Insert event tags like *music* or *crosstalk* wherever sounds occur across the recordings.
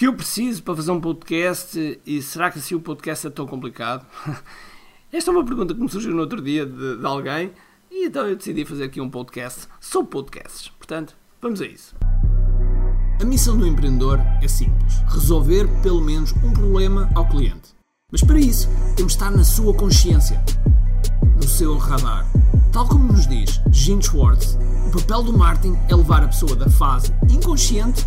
que eu preciso para fazer um podcast e será que assim o podcast é tão complicado? *laughs* Esta é uma pergunta que me surgiu no outro dia de, de alguém e então eu decidi fazer aqui um podcast sobre podcasts. Portanto, vamos a isso. A missão do empreendedor é simples: resolver pelo menos um problema ao cliente. Mas para isso, temos de estar na sua consciência, no seu radar. Tal como nos diz Gene Schwartz, o papel do marketing é levar a pessoa da fase inconsciente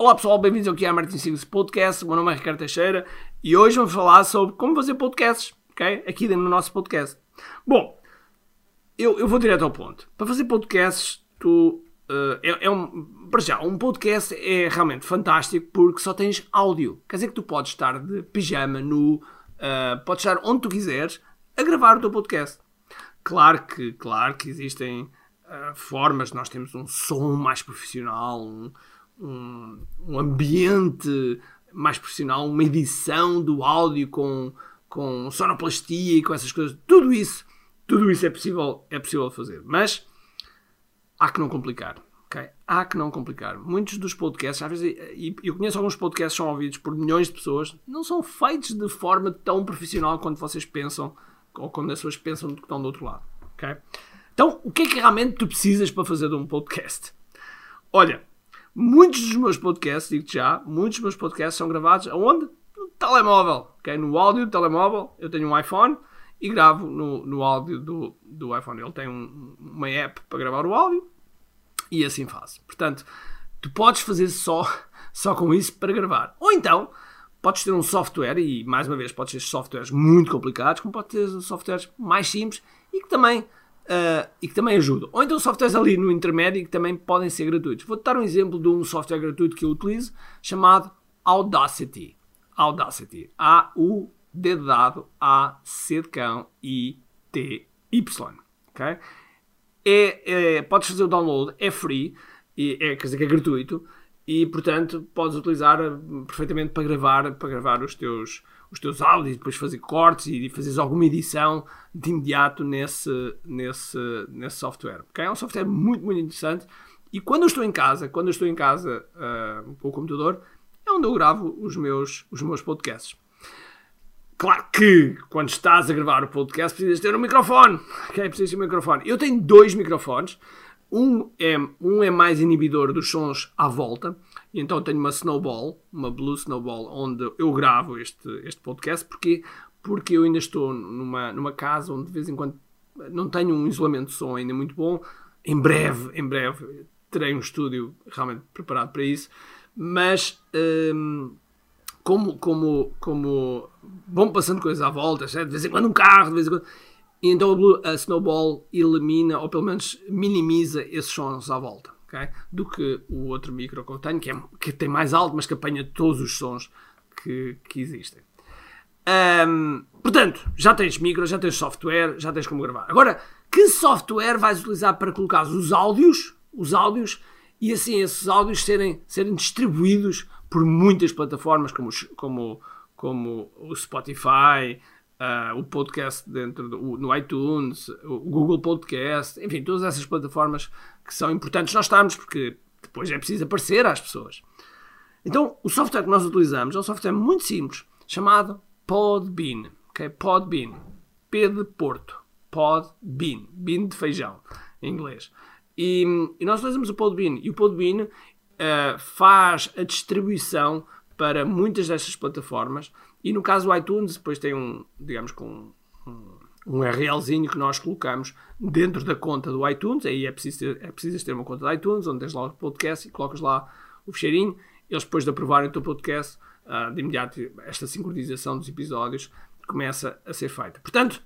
Olá pessoal, bem-vindos ao que é Marketing Secrets Podcast. O meu nome é Ricardo Teixeira e hoje vamos falar sobre como fazer podcasts, ok? Aqui no nosso podcast. Bom, eu, eu vou direto ao ponto. Para fazer podcasts, tu uh, é, é, um. Para já, um podcast é realmente fantástico porque só tens áudio. Quer dizer que tu podes estar de pijama, nu, uh, podes estar onde tu quiseres a gravar o teu podcast. Claro que, claro que existem uh, formas, nós temos um som mais profissional, um, um, um, ambiente mais profissional, uma edição do áudio com, com sonoplastia e com essas coisas. Tudo isso, tudo isso é possível, é possível fazer. Mas há que não complicar. Okay? Há que não complicar. Muitos dos podcasts, às vezes, e eu conheço alguns podcasts que são ouvidos por milhões de pessoas, não são feitos de forma tão profissional quanto vocês pensam, ou quando as pessoas pensam que estão do outro lado. Okay? Então, o que é que realmente tu precisas para fazer de um podcast? Olha, muitos dos meus podcasts, digo-te já, muitos dos meus podcasts são gravados aonde? No telemóvel. Okay? No áudio do telemóvel, eu tenho um iPhone e gravo no, no áudio do, do iPhone. Ele tem um, uma app para gravar o áudio e assim faço. Portanto, tu podes fazer só, *laughs* só com isso para gravar. Ou então, podes ter um software, e mais uma vez, podes ter softwares muito complicados, como podes ter softwares mais simples e que também, uh, e que também ajudam. Ou então softwares ali no intermédio que também podem ser gratuitos. Vou-te dar um exemplo de um software gratuito que eu utilizo, chamado Audacity. Audacity. A-U-D dado A-C de cão I-T-Y. ok? é, é, podes fazer o download, é free, e é, quer dizer que é gratuito, e portanto podes utilizar eh, perfeitamente para gravar, para gravar os teus, os teus áudios, depois fazer cortes e fazeres alguma edição de imediato nesse, nesse, nesse software. Okay? É um software muito, muito interessante. E quando eu estou em casa, quando eu estou em casa uh, com o computador, é onde eu gravo os meus, os meus podcasts. Claro que quando estás a gravar o podcast precisas ter um microfone. Ok? Precisas ter um microfone. Eu tenho dois microfones. Um é, um é mais inibidor dos sons à volta. E então tenho uma Snowball, uma Blue Snowball, onde eu gravo este, este podcast. Porquê? Porque eu ainda estou numa, numa casa onde de vez em quando não tenho um isolamento de som ainda muito bom. Em breve, em breve, terei um estúdio realmente preparado para isso. Mas... Hum, como, como, como vão passando coisas à volta, certo? de vez em quando um carro, de vez em quando. E então a Snowball elimina, ou pelo menos minimiza esses sons à volta, okay? do que o outro micro que eu tenho, que, é, que tem mais alto, mas que apanha todos os sons que, que existem. Um, portanto, já tens micro, já tens software, já tens como gravar. Agora, que software vais utilizar para colocar os áudios, os áudios, e assim esses áudios serem, serem distribuídos por muitas plataformas como, como, como o Spotify, uh, o podcast dentro do, no iTunes, o Google Podcast, enfim, todas essas plataformas que são importantes nós estamos, porque depois é preciso aparecer às pessoas. Então, o software que nós utilizamos é um software muito simples, chamado Podbean. Okay? Podbean. P de Porto. Podbean. Bean de feijão, em inglês. E, e nós utilizamos o Podbean. E o Podbean uh, faz a distribuição para muitas destas plataformas e no caso do iTunes depois tem um, digamos com um, um URLzinho que nós colocamos dentro da conta do iTunes, aí é preciso, ter, é preciso ter uma conta do iTunes onde tens lá o podcast e colocas lá o fecheirinho, eles depois de aprovarem o teu podcast, uh, de imediato esta sincronização dos episódios começa a ser feita. Portanto,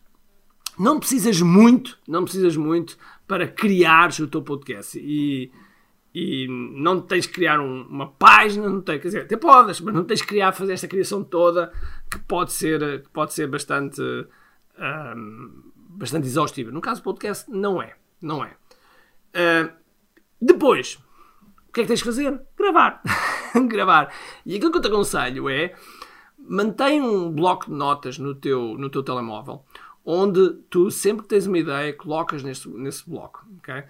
não precisas muito, não precisas muito para criares o teu podcast. E e não tens que criar um, uma página, não tens, quer dizer, até podes, mas não tens que criar, fazer esta criação toda que pode ser, que pode ser bastante, um, bastante exaustiva. No caso do podcast, não é. Não é. Uh, depois, o que é que tens que fazer? Gravar. *laughs* Gravar. E aquilo que eu te aconselho é mantém um bloco de notas no teu, no teu telemóvel, onde tu sempre que tens uma ideia, colocas nesse, nesse bloco. Okay?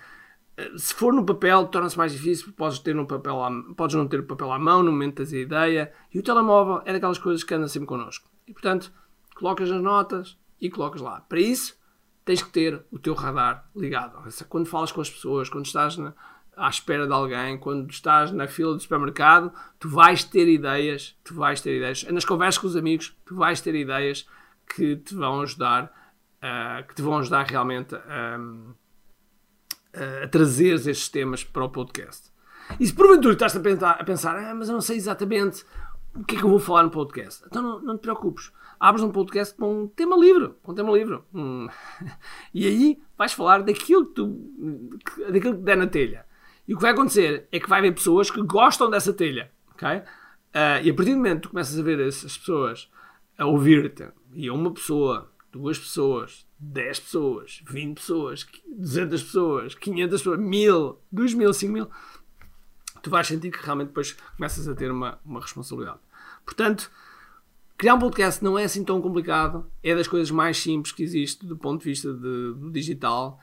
Se for no papel, torna-se mais difícil, podes, ter no papel à, podes não ter o papel à mão no momento da ideia, e o telemóvel é daquelas coisas que andam sempre connosco. E portanto, colocas as notas e colocas lá. Para isso, tens que ter o teu radar ligado. Quando falas com as pessoas, quando estás na, à espera de alguém, quando estás na fila do supermercado, tu vais ter ideias, tu vais ter ideias. Nas conversas com os amigos, tu vais ter ideias que te vão ajudar, uh, que te vão ajudar realmente a. Um, a trazer estes temas para o podcast. E se porventura estás a pensar, a pensar ah, mas eu não sei exatamente o que é que eu vou falar no podcast, então não, não te preocupes. Abres um podcast com um tema livre, com um tema livre. Hum. *laughs* E aí vais falar daquilo que, tu, daquilo que der na telha. E o que vai acontecer é que vai haver pessoas que gostam dessa telha. Okay? Uh, e a partir do momento que tu começas a ver essas pessoas a ouvir-te, e uma pessoa, duas pessoas, 10 pessoas, 20 pessoas, 200 pessoas, 500 pessoas, 1000, 2000, 5000, tu vais sentir que realmente depois começas a ter uma, uma responsabilidade. Portanto, criar um podcast não é assim tão complicado, é das coisas mais simples que existe do ponto de vista de, do digital.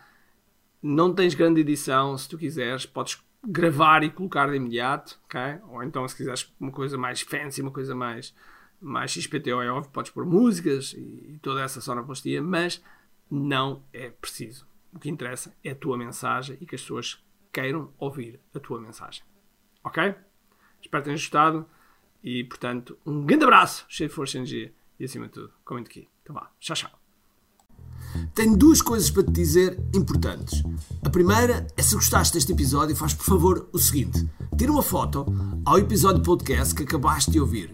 Não tens grande edição, se tu quiseres, podes gravar e colocar de imediato, ok? Ou então, se quiseres uma coisa mais fancy, uma coisa mais, mais XPTO, é óbvio, podes pôr músicas e, toda essa sonoplastia, mas não é preciso. O que interessa é a tua mensagem e que as pessoas queiram ouvir a tua mensagem. Ok? Espero que tenhas gostado e, portanto, um grande abraço, cheio de força e energia e, acima de tudo, comente aqui. Então vá, tchau, tchau. Tenho duas coisas para te dizer importantes. A primeira é se gostaste deste episódio, faz por favor o seguinte: tira uma foto ao episódio podcast que acabaste de ouvir